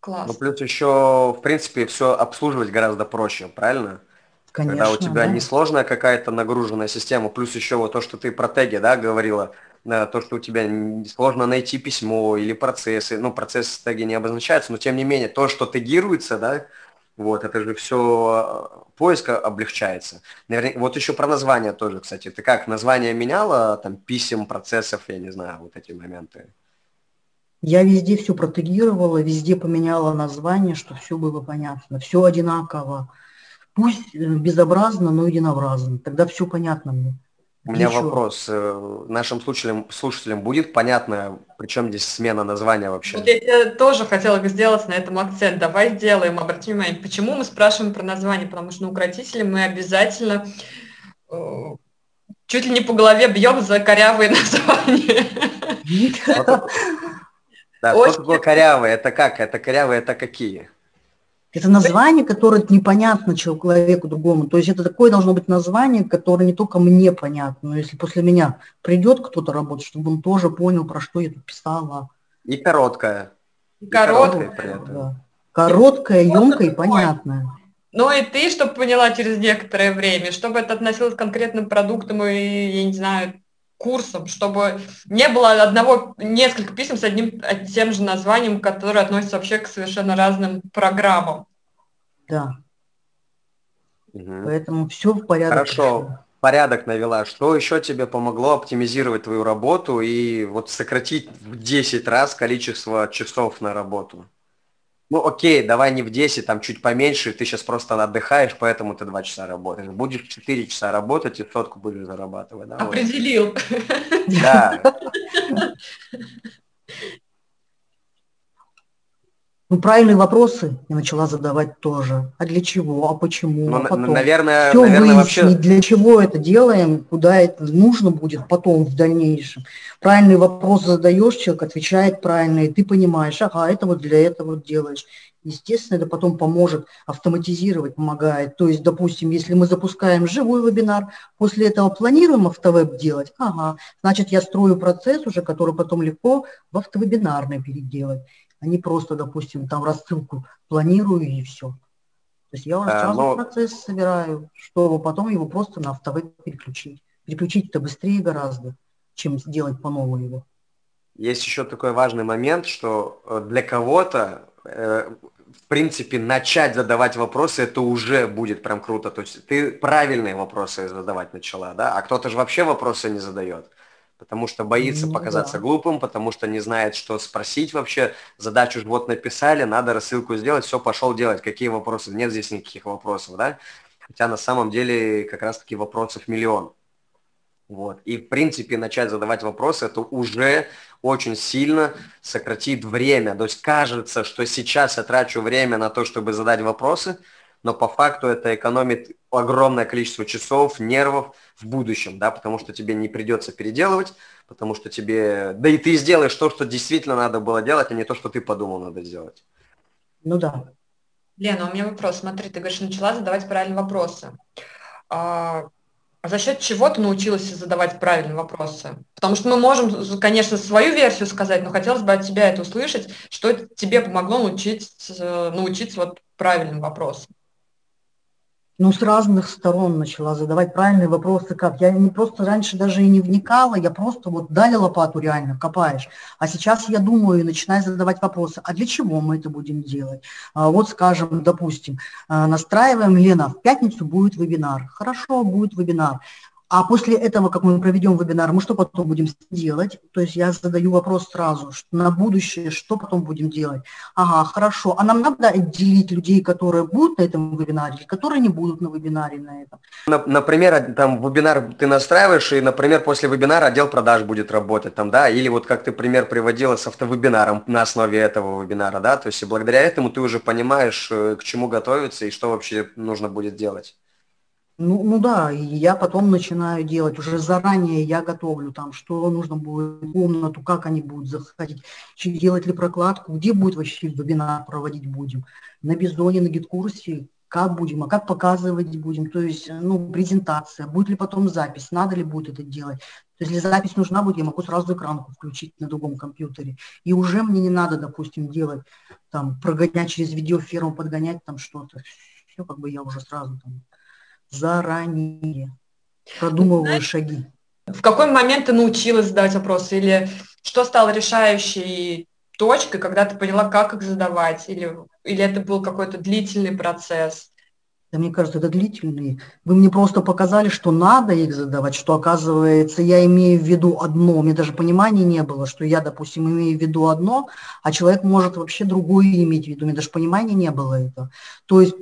Класс. Ну, плюс еще, в принципе, все обслуживать гораздо проще, правильно? Конечно, Когда у тебя да. несложная какая-то нагруженная система, плюс еще вот то, что ты про теги, да, говорила, то, что у тебя сложно найти письмо или процессы, ну, процессы теги не обозначаются, но тем не менее, то, что тегируется, да, вот, это же все э, поиск облегчается. Наверное, вот еще про название тоже, кстати. Ты как, название меняла, там, писем, процессов, я не знаю, вот эти моменты? Я везде все протегировала, везде поменяла название, что все было понятно. Все одинаково. Пусть э, безобразно, но единообразно. Тогда все понятно мне. У меня Ничего. вопрос. Э, нашим слушателям, слушателям будет понятно, причем здесь смена названия вообще? Вот я тоже хотела бы сделать на этом акцент. Давай сделаем, обратим внимание. Почему мы спрашиваем про название? Потому что на укротителе мы обязательно э, чуть ли не по голове бьем за корявые названия. Да, что такое корявые? Это как? Это корявые, это какие? Это название, которое непонятно человеку другому. То есть это такое должно быть название, которое не только мне понятно, но если после меня придет кто-то работать, чтобы он тоже понял, про что я тут писала. И короткое. И короткое. при этом. Да. Короткое, емкое и понятное. Ну и ты, чтобы поняла через некоторое время, чтобы это относилось к конкретным продуктам и, я не знаю, курсом, чтобы не было одного, несколько писем с одним тем же названием, которые относятся вообще к совершенно разным программам. Да. Угу. Поэтому все в порядке. Хорошо. Порядок навела. Что еще тебе помогло оптимизировать твою работу и вот сократить в 10 раз количество часов на работу? Ну окей, давай не в 10, там чуть поменьше, ты сейчас просто отдыхаешь, поэтому ты 2 часа работаешь. Будешь 4 часа работать и сотку будешь зарабатывать. Да, Определил. Да. Ну, правильные вопросы я начала задавать тоже. А для чего? А почему? Ну, а потом наверное, все наверное, выяснить, вообще... для чего это делаем, куда это нужно будет потом в дальнейшем. Правильный вопрос задаешь, человек отвечает правильно, и ты понимаешь, ага, это вот для этого делаешь. Естественно, это потом поможет автоматизировать, помогает. То есть, допустим, если мы запускаем живой вебинар, после этого планируем автовеб делать, ага, значит, я строю процесс уже, который потом легко в автовебинарный переделать а не просто, допустим, там рассылку планирую и все. То есть я уже а, сразу но... процесс собираю, чтобы потом его просто на автовеб переключить. Переключить это быстрее гораздо, чем сделать по новому его. Есть еще такой важный момент, что э, для кого-то, э, в принципе, начать задавать вопросы, это уже будет прям круто. То есть ты правильные вопросы задавать начала, да, а кто-то же вообще вопросы не задает потому что боится ну, показаться да. глупым, потому что не знает, что спросить вообще. Задачу вот написали, надо рассылку сделать, все, пошел делать. Какие вопросы? Нет здесь никаких вопросов, да? Хотя на самом деле как раз-таки вопросов миллион. Вот. И в принципе начать задавать вопросы, это уже очень сильно сократит время. То есть кажется, что сейчас я трачу время на то, чтобы задать вопросы, но по факту это экономит огромное количество часов, нервов в будущем, да, потому что тебе не придется переделывать, потому что тебе, да и ты сделаешь то, что действительно надо было делать, а не то, что ты подумал надо сделать. Ну да. Лена, у меня вопрос. Смотри, ты говоришь, начала задавать правильные вопросы. А, А за счет чего ты научилась задавать правильные вопросы? Потому что мы можем, конечно, свою версию сказать, но хотелось бы от тебя это услышать, что тебе помогло научиться, научиться вот правильным вопросам ну, с разных сторон начала задавать правильные вопросы, как. Я не просто раньше даже и не вникала, я просто вот дали лопату реально, копаешь. А сейчас я думаю и начинаю задавать вопросы, а для чего мы это будем делать? А вот, скажем, допустим, а, настраиваем, Лена, в пятницу будет вебинар. Хорошо, будет вебинар. А после этого, как мы проведем вебинар, мы что потом будем делать? То есть я задаю вопрос сразу, что на будущее, что потом будем делать? Ага, хорошо. А нам надо отделить людей, которые будут на этом вебинаре, или которые не будут на вебинаре на этом? Например, там вебинар ты настраиваешь, и, например, после вебинара отдел продаж будет работать там, да, или вот как ты пример приводила с автовебинаром на основе этого вебинара, да, то есть благодаря этому ты уже понимаешь, э, к чему готовиться и что вообще нужно будет делать. Ну, ну да, и я потом начинаю делать, уже заранее я готовлю там, что нужно будет комнату, как они будут заходить, делать ли прокладку, где будет вообще вебинар проводить будем, на Бизоне, на гид-курсе, как будем, а как показывать будем, то есть, ну, презентация, будет ли потом запись, надо ли будет это делать. То есть, если запись нужна будет, я могу сразу экранку включить на другом компьютере. И уже мне не надо, допустим, делать, там, прогонять через видеоферму, подгонять там что-то. Все, как бы я уже сразу там заранее. Продумываю Знаешь, шаги. В какой момент ты научилась задавать вопросы? Или что стало решающей точкой, когда ты поняла, как их задавать? Или, или это был какой-то длительный процесс? Да, мне кажется, это длительный. Вы мне просто показали, что надо их задавать, что, оказывается, я имею в виду одно. У меня даже понимания не было, что я, допустим, имею в виду одно, а человек может вообще другое иметь в виду. У меня даже понимания не было этого. То есть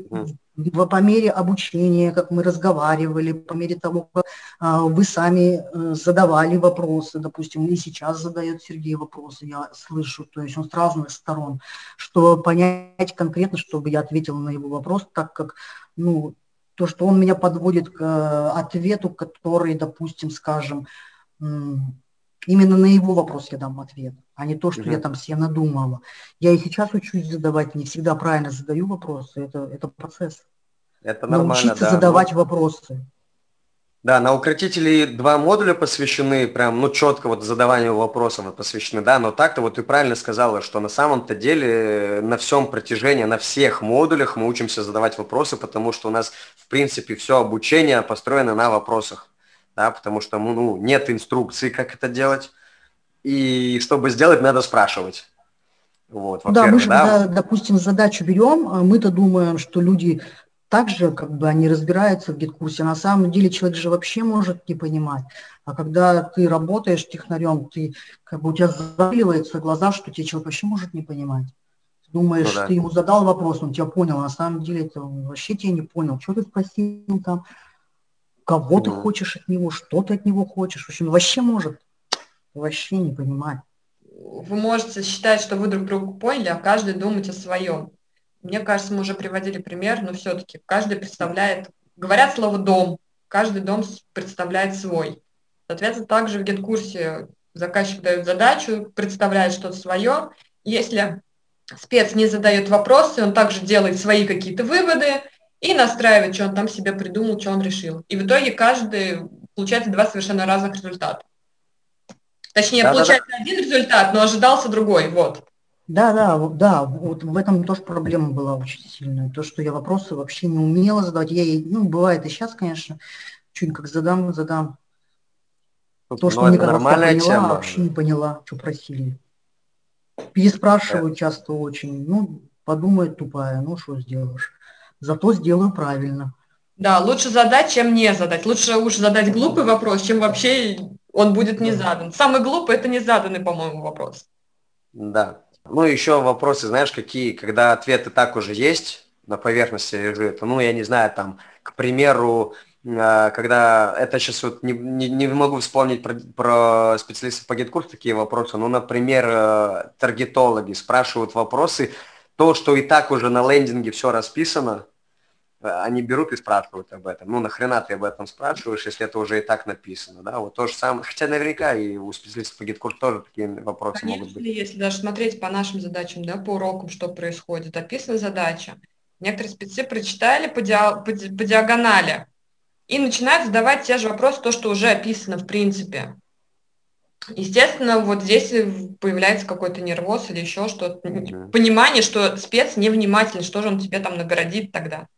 по мере обучения, как мы разговаривали, по мере того, как а, вы сами э, задавали вопросы, допустим, и сейчас задает Сергей вопросы, я слышу, то есть он с разных сторон, чтобы понять конкретно, чтобы я ответила на его вопрос, так как, ну, то, что он меня подводит к э, ответу, который, допустим, скажем, именно на его вопрос я дам ответ, а не то, что угу. я там себе надумала. Я и сейчас учусь задавать, не всегда правильно задаю вопросы, это, это процесс. Это нормально, Научиться да. задавать ну, вопросы. Да, на укротителей два модуля посвящены, прям, ну, четко вот задаванию вопросов посвящены, да, но так-то вот ты правильно сказала, что на самом-то деле на всем протяжении, на всех модулях мы учимся задавать вопросы, потому что у нас, в принципе, все обучение построено на вопросах, да, потому что, ну, ну нет инструкции, как это делать, и чтобы сделать, надо спрашивать. Вот, да, мы же, да? допустим, задачу берем, а мы-то думаем, что люди также как бы они разбираются в гид-курсе. На самом деле человек же вообще может не понимать. А когда ты работаешь технарем, ты как бы у тебя заваливаются глаза, что тебе человек вообще может не понимать. Ты думаешь, ну, да. ты ему задал вопрос, он тебя понял, а на самом деле это он вообще тебя не понял. Что ты спросил там, кого ну. ты хочешь от него, что ты от него хочешь. В общем, вообще может вообще не понимать. Вы можете считать, что вы друг друга поняли, а каждый думать о своем. Мне кажется, мы уже приводили пример, но все-таки каждый представляет, говорят слово «дом», каждый дом представляет свой. Соответственно, также в гид-курсе заказчик дает задачу, представляет что-то свое. Если спец не задает вопросы, он также делает свои какие-то выводы и настраивает, что он там себе придумал, что он решил. И в итоге каждый получает два совершенно разных результата. Точнее, да, получается да, да. один результат, но ожидался другой. Вот. Да, да, да, вот в этом тоже проблема была очень сильная. То, что я вопросы вообще не умела задавать. Я, ну, бывает и сейчас, конечно, что-нибудь как задам, задам. То, ну, что мне когда поняла, тема. вообще не поняла, что просили. Переспрашиваю да. часто очень. Ну, подумает тупая, ну, что сделаешь. Зато сделаю правильно. Да, лучше задать, чем не задать. Лучше уж задать глупый вопрос, чем вообще он будет не задан. Самый глупый – это не заданный, по-моему, вопрос. Да, ну, еще вопросы, знаешь, какие, когда ответы так уже есть, на поверхности лежит, ну, я не знаю, там, к примеру, а, когда это сейчас вот не, не, не могу вспомнить про, про специалистов по гид такие вопросы, ну, например, э, таргетологи спрашивают вопросы, то, что и так уже на лендинге все расписано, Э, они берут и спрашивают об этом. Ну, нахрена ты об этом спрашиваешь, если это уже и так написано, да? Вот то же самое. Хотя наверняка и у специалистов по гид тоже такие вопросы Конечно, могут быть. если даже смотреть по нашим задачам, да, по урокам, что происходит, описана задача. Некоторые спецы прочитали по, диа, по, по диагонали, и начинают задавать те же вопросы, то, что уже описано в принципе. Естественно, вот здесь появляется какой-то нервоз или еще что-то, mm-hmm. понимание, что спец невнимательный, что же он тебе там нагородит тогда.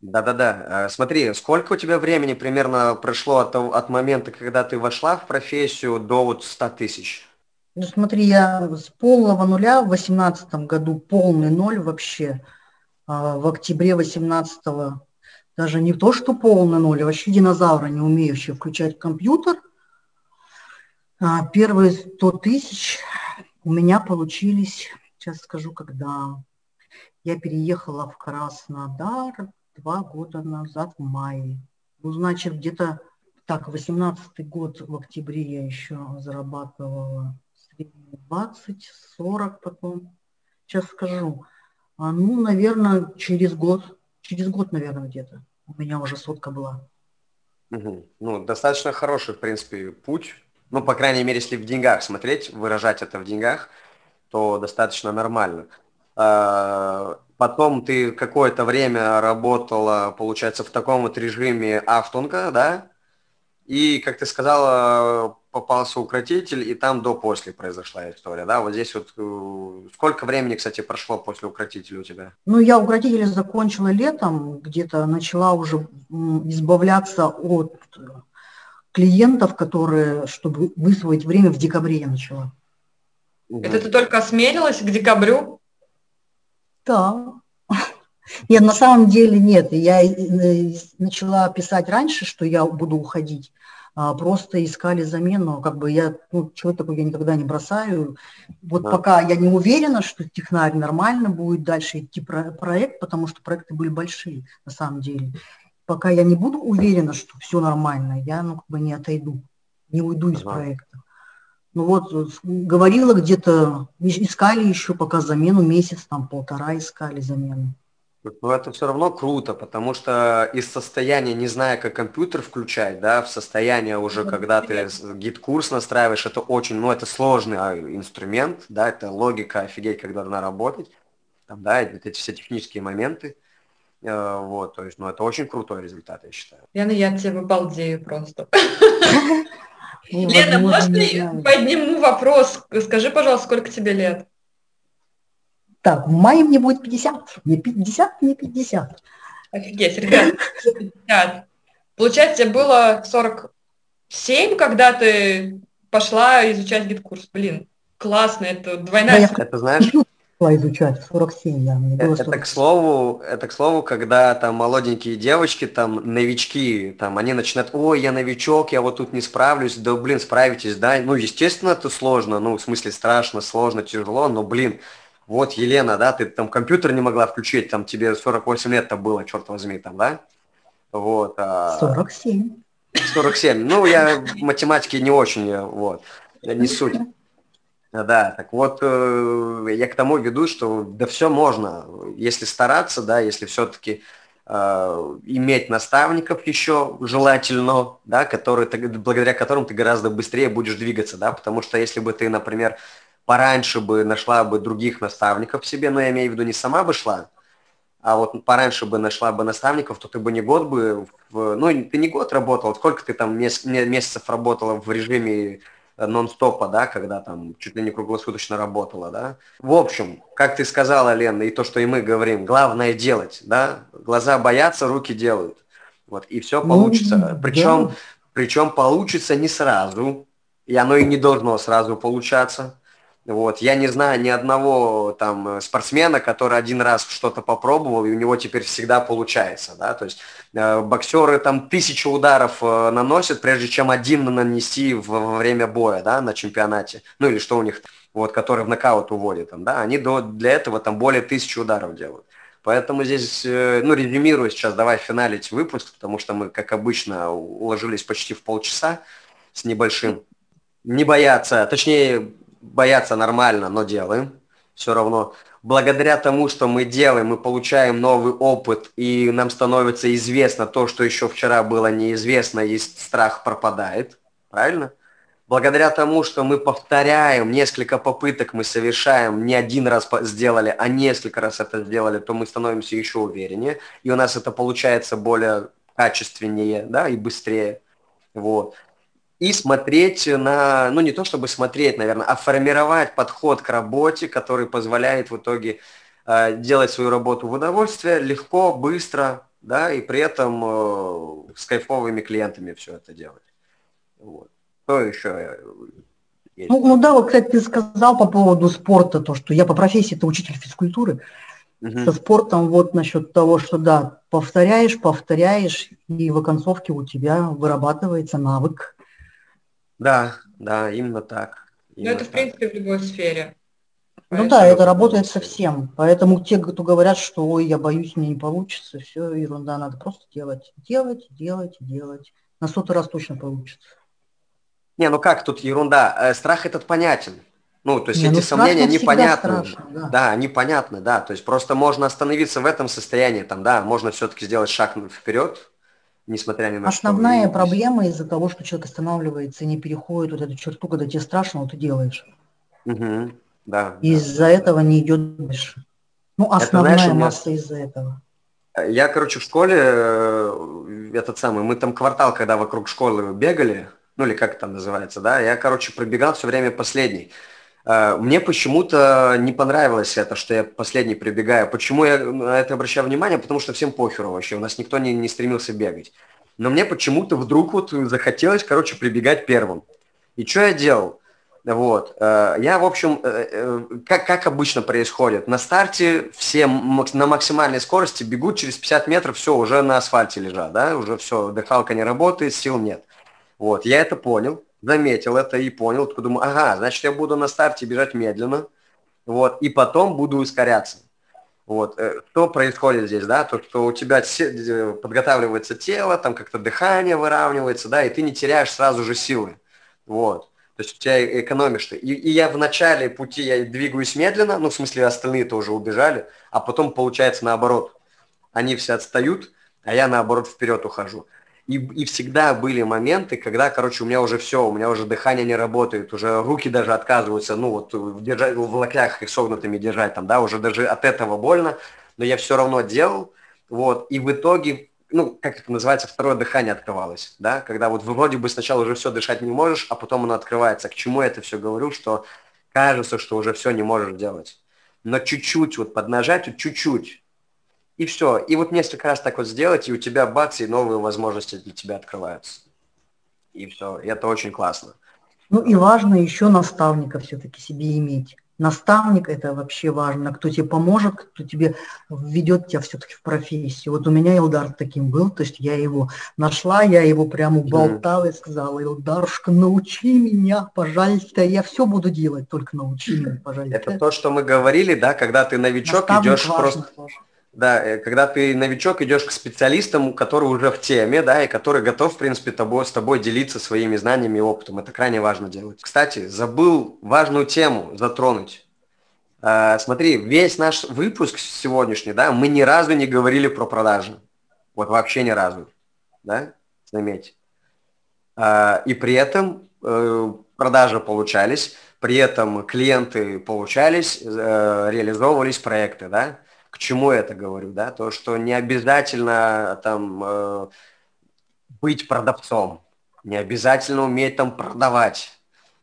Да-да-да. Э, смотри, сколько у тебя времени примерно прошло от, от момента, когда ты вошла в профессию до вот 100 тысяч? Ну смотри, я с полного нуля в восемнадцатом году полный ноль вообще. А в октябре 18 даже не то, что полный ноль, а вообще динозавры, не умеющие включать компьютер. А первые 100 тысяч у меня получились, сейчас скажу, когда я переехала в Краснодар два года назад в мае. Ну, значит, где-то так, 18 год в октябре я еще зарабатывала 20, 40 потом. Сейчас скажу. А, ну, наверное, через год. Через год, наверное, где-то. У меня уже сотка была. Угу. Ну, достаточно хороший, в принципе, путь. Ну, по крайней мере, если в деньгах смотреть, выражать это в деньгах, то достаточно нормально. А, потом ты какое-то время работала, получается, в таком вот режиме автунга, да? И, как ты сказала, попался укротитель, и там до-после произошла история, да? Вот здесь вот э, сколько времени, кстати, прошло после укротителя у тебя? Ну, я укротителя закончила летом, где-то начала уже избавляться от клиентов, которые, чтобы высвоить время, в декабре я начала. Это ты только осмелилась к декабрю? Да. Нет, на самом деле нет. Я э, начала писать раньше, что я буду уходить. А, просто искали замену. Как бы я, ну, человек такой я никогда не бросаю. Вот да. пока я не уверена, что технарь нормально будет дальше идти про проект, потому что проекты были большие на самом деле. Пока я не буду уверена, что все нормально, я ну, как бы не отойду, не уйду из ага. проекта. Ну вот, говорила где-то, искали еще пока замену, месяц, там полтора искали замену. Ну, это все равно круто, потому что из состояния, не зная, как компьютер включать, да, в состояние уже, когда ты GetCourse настраиваешь, это очень, ну, это сложный а, инструмент, да, это логика, офигеть, как должна работать, там, да, эти все технические моменты, э, вот, то есть, ну, это очень крутой результат, я считаю. Лена, я от тебя балдею просто. Лена, можно подниму вопрос? Скажи, пожалуйста, сколько тебе лет? Так, в мае мне будет 50. Мне 50, мне 50. Офигеть, ребят, 50. Получается, тебе было 47, когда ты пошла изучать GetCourse. Блин, классно, это двойная... Да, это знаешь, изучать, 47, да. Мне было 47. Это, к слову, это к слову, когда там молоденькие девочки, там новички, там они начинают, ой, я новичок, я вот тут не справлюсь, да блин, справитесь, да. Ну, естественно, это сложно, ну, в смысле страшно, сложно, тяжело, но, блин, вот, Елена, да, ты там компьютер не могла включить, там тебе 48 лет-то было, черт возьми, там, да? Вот. А... 47. 47. Ну, я в математике не очень, вот, не суть. Да, так вот, э, я к тому веду, что да все можно, если стараться, да, если все-таки э, иметь наставников еще желательно, да, которые, благодаря которым ты гораздо быстрее будешь двигаться, да, потому что если бы ты, например, пораньше бы нашла бы других наставников себе, но я имею в виду не сама бы шла, а вот пораньше бы нашла бы наставников, то ты бы не год бы, в, ну ты не год работал, сколько ты там месяцев работала в режиме э, нон-стопа, да, когда там чуть ли не круглосуточно работала, да. В общем, как ты сказала, Лена, и то, что и мы говорим, главное делать, да, глаза боятся, руки делают, вот, и все ну, получится. Ну, причем, да. причем получится не сразу, и оно и не должно сразу получаться, вот. Я не знаю ни одного там спортсмена, который один раз что-то попробовал, и у него теперь всегда получается. Да? То есть э, боксеры там тысячу ударов э, наносят, прежде чем один нанести во время боя да, на чемпионате. Ну или что у них, вот, который в нокаут уводит. Там, да? Они до, для этого там более тысячи ударов делают. Поэтому здесь, э, ну, резюмирую сейчас, давай финалить выпуск, потому что мы, как обычно, уложились почти в полчаса с небольшим. Не бояться, точнее, бояться нормально, но делаем. Все равно. Благодаря тому, что мы делаем, мы получаем новый опыт, и нам становится известно то, что еще вчера было неизвестно, и страх пропадает. Правильно? Благодаря тому, что мы повторяем, несколько попыток мы совершаем, не один раз сделали, а несколько раз это сделали, то мы становимся еще увереннее, и у нас это получается более качественнее, да, и быстрее. Вот. И смотреть на, ну не то чтобы смотреть, наверное, а формировать подход к работе, который позволяет в итоге э, делать свою работу в удовольствие легко, быстро, да, и при этом э, с кайфовыми клиентами все это делать. Вот. Что еще э, есть? Ну, ну да, вот, кстати, ты сказал по поводу спорта, то, что я по профессии это учитель физкультуры. Угу. Со спортом вот насчет того, что да, повторяешь, повторяешь, и в оконцовке у тебя вырабатывается навык. Да, да, именно так. Именно Но это, так. в принципе, в любой сфере. Ну да, это работает со всем. Поэтому те, кто говорят, что ой, я боюсь, мне не получится, все ерунда, надо просто делать. Делать, делать, делать. На сотый раз точно получится. Не, ну как тут ерунда? Э, страх этот понятен. Ну, то есть не, эти ну, сомнения непонятны. да. да, непонятны, да. То есть просто можно остановиться в этом состоянии, там, да, можно все-таки сделать шаг вперед, несмотря ни на Основная что. Основная проблема из-за того, что человек останавливается и не переходит вот эту черту, когда тебе страшно, вот ты делаешь. Угу. Да. Из-за да. этого не идет дальше. Ну, основная это, знаешь, масса из-за этого. Я, короче, в школе, э, этот самый, мы там квартал, когда вокруг школы бегали, ну или как это там называется, да, я, короче, пробегал все время последний. Э, мне почему-то не понравилось это, что я последний прибегаю. Почему я на это обращаю внимание? Потому что всем похеру вообще, у нас никто не, не стремился бегать. Но мне почему-то вдруг вот захотелось, короче, прибегать первым. И что я делал? Вот. Э, я, в общем, э, как, как обычно происходит, на старте все на максимальной скорости бегут через 50 метров, все, уже на асфальте лежат, да, уже все, дыхалка не работает, сил нет. Вот, я это понял, заметил это и понял, только думаю, ага, значит, я буду на старте бежать медленно, вот, и потом буду ускоряться. Вот, что происходит здесь, да, то, что у тебя подготавливается тело, там как-то дыхание выравнивается, да, и ты не теряешь сразу же силы, вот. То есть у тебя экономишь ты. И, и я в начале пути я двигаюсь медленно, ну, в смысле, остальные тоже убежали, а потом получается наоборот. Они все отстают, а я наоборот вперед ухожу. И, и всегда были моменты, когда, короче, у меня уже все, у меня уже дыхание не работает, уже руки даже отказываются, ну, вот держать, в локтях их согнутыми держать там, да, уже даже от этого больно, но я все равно делал, вот, и в итоге ну, как это называется, второе дыхание открывалось, да, когда вот вроде бы сначала уже все дышать не можешь, а потом оно открывается. К чему я это все говорю, что кажется, что уже все не можешь делать. Но чуть-чуть вот поднажать, чуть-чуть, и все. И вот несколько раз так вот сделать, и у тебя бац, и новые возможности для тебя открываются. И все. И это очень классно. Ну и важно еще наставника все-таки себе иметь наставник, это вообще важно, кто тебе поможет, кто тебе введет тебя все-таки в профессию. Вот у меня Илдар таким был, то есть я его нашла, я его прямо болтала и сказала, Илдарушка, научи меня, пожалуйста, я все буду делать, только научи меня, пожалуйста. Это то, что мы говорили, да, когда ты новичок наставник идешь просто... Тоже. Да, э, когда ты новичок идешь к специалистам, который уже в теме, да, и который готов, в принципе, тобой, с тобой делиться своими знаниями и опытом. Это крайне важно делать. Кстати, забыл важную тему затронуть. А, смотри, весь наш выпуск сегодняшний, да, мы ни разу не говорили про продажи. Вот вообще ни разу, да, заметьте. А, и при этом э, продажи получались, при этом клиенты получались, э, реализовывались проекты, да. К чему я это говорю, да? То, что не обязательно там э, быть продавцом, не обязательно уметь там продавать.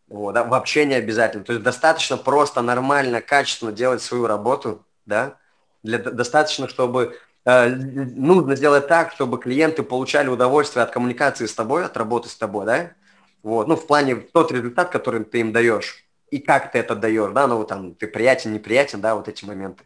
Вот, да? Вообще не обязательно. То есть достаточно просто, нормально, качественно делать свою работу, да? Для, достаточно, чтобы э, нужно сделать так, чтобы клиенты получали удовольствие от коммуникации с тобой, от работы с тобой, да? Вот, ну, в плане тот результат, который ты им даешь, и как ты это даешь, да, ну, там, ты приятен, неприятен, да, вот эти моменты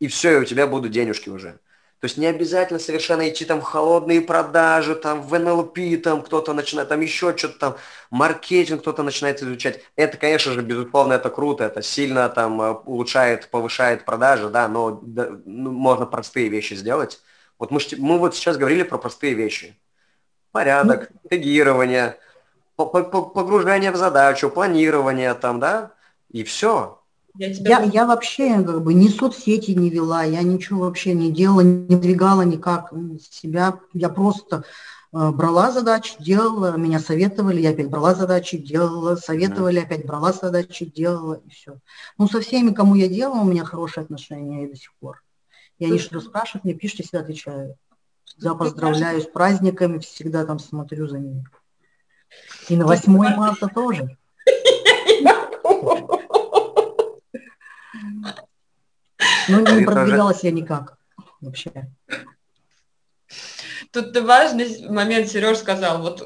и все, и у тебя будут денежки уже. То есть не обязательно совершенно идти там в холодные продажи, там в НЛП, там кто-то начинает, там еще что-то там, маркетинг кто-то начинает изучать. Это, конечно же, безусловно, это круто, это сильно там э, улучшает, повышает продажи, да, но да, ну, можно простые вещи сделать. Вот мы, мы вот сейчас говорили про простые вещи. Порядок, ну, тегирование, погружение в задачу, планирование там, да, и все. Я, тебя... я, я вообще как бы ни соцсети не вела, я ничего вообще не делала, не двигала никак себя. Я просто э, брала задачи, делала, меня советовали, я опять брала задачи, делала, советовали, опять брала задачи, делала и все. Ну, со всеми, кому я делала, у меня хорошие отношения и до сих пор. И они что-то спрашивают, мне пишут, я всегда отвечаю. Всегда поздравляю с праздниками, всегда там смотрю за ними. И на 8 марта тоже. Ну, не продвигалась я никак вообще. Тут важный момент Сереж сказал, вот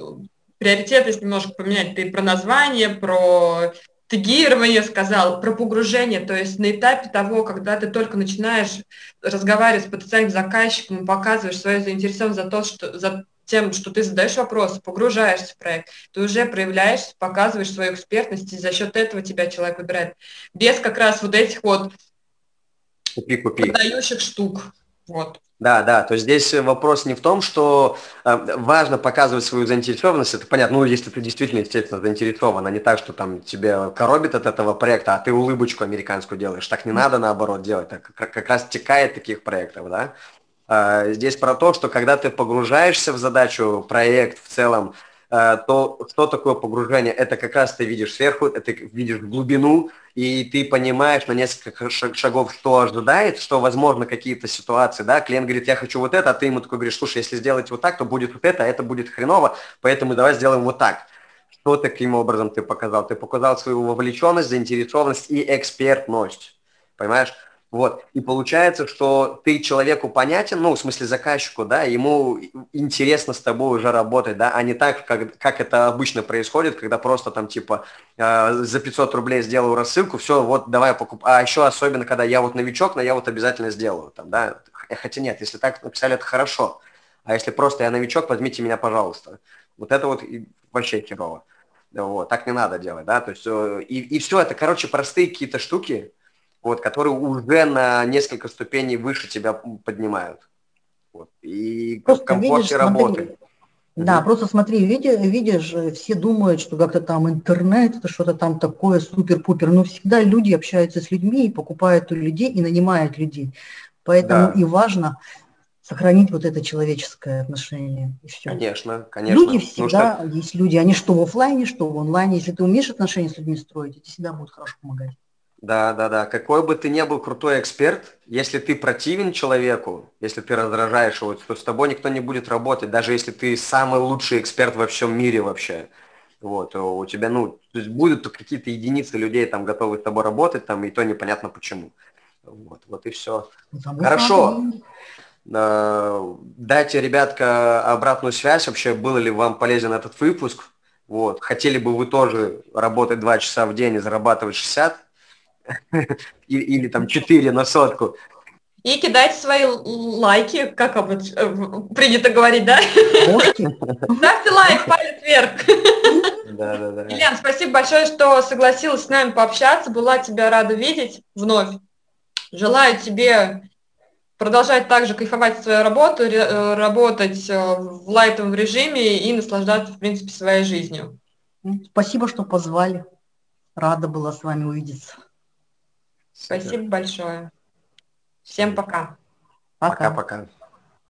приоритетность немножко поменять. Ты про название, про тегирование сказал, про погружение, то есть на этапе того, когда ты только начинаешь разговаривать с потенциальным заказчиком, показываешь свою заинтересованность за то, что за тем, что ты задаешь вопросы, погружаешься в проект, ты уже проявляешься, показываешь свою экспертность, и за счет этого тебя человек выбирает. Без как раз вот этих вот купи, купи. продающих штук. Вот. Да, да, то есть здесь вопрос не в том, что э, важно показывать свою заинтересованность, это понятно, ну, если ты действительно, естественно, заинтересован, а не так, что там тебе коробит от этого проекта, а ты улыбочку американскую делаешь, так не надо наоборот делать, так как, как раз текает таких проектов, да. Э, здесь про то, что когда ты погружаешься в задачу, проект в целом, э, то что такое погружение? Это как раз ты видишь сверху, это видишь глубину, и ты понимаешь на несколько шагов, что ожидает, что, возможно, какие-то ситуации, да, клиент говорит, я хочу вот это, а ты ему такой говоришь, слушай, если сделать вот так, то будет вот это, а это будет хреново, поэтому давай сделаем вот так. Что таким образом ты показал? Ты показал свою вовлеченность, заинтересованность и экспертность, понимаешь? Вот. И получается, что ты человеку понятен, ну, в смысле заказчику, да, ему интересно с тобой уже работать, да, а не так, как, как это обычно происходит, когда просто там типа э, за 500 рублей сделаю рассылку, все, вот давай покуп. А еще особенно, когда я вот новичок, но я вот обязательно сделаю, там, да. Хотя нет, если так написали, это хорошо. А если просто я новичок, возьмите меня, пожалуйста. Вот это вот вообще херово. Вот, так не надо делать, да, то есть э, и, и все, это, короче, простые какие-то штуки, вот, которые уже на несколько ступеней выше тебя поднимают. Вот, и просто в комфорте видишь, работы. Смотри, да, угу. просто смотри, видишь, видишь, все думают, что как-то там интернет, это что-то там такое супер-пупер, но всегда люди общаются с людьми и покупают у людей и нанимают людей. Поэтому да. и важно сохранить вот это человеческое отношение. И все. Конечно, конечно. Люди всегда, что... есть люди, они что в офлайне, что в онлайне. Если ты умеешь отношения с людьми строить, эти всегда будут хорошо помогать. Да, да, да. Какой бы ты ни был крутой эксперт, если ты противен человеку, если ты раздражаешь его, то с тобой никто не будет работать, даже если ты самый лучший эксперт во всем мире вообще. Вот, у тебя, ну, то есть будут какие-то единицы людей там готовы с тобой работать, там, и то непонятно почему. Вот, вот и все. Хорошо. Дайте, ребятка, обратную связь. Вообще, был ли вам полезен этот выпуск? Вот. Хотели бы вы тоже работать 2 часа в день и зарабатывать 60? или там 4 на сотку. И кидайте свои лайки, как э, принято говорить, да? Ставьте лайк, палец вверх. Да, да, да. Ильян, спасибо большое, что согласилась с нами пообщаться. Была тебя рада видеть вновь. Желаю тебе продолжать также кайфовать свою работу, э, работать э, в лайтовом режиме и наслаждаться, в принципе, своей жизнью. Спасибо, что позвали. Рада была с вами увидеться. Спасибо большое. Всем пока. Пока-пока.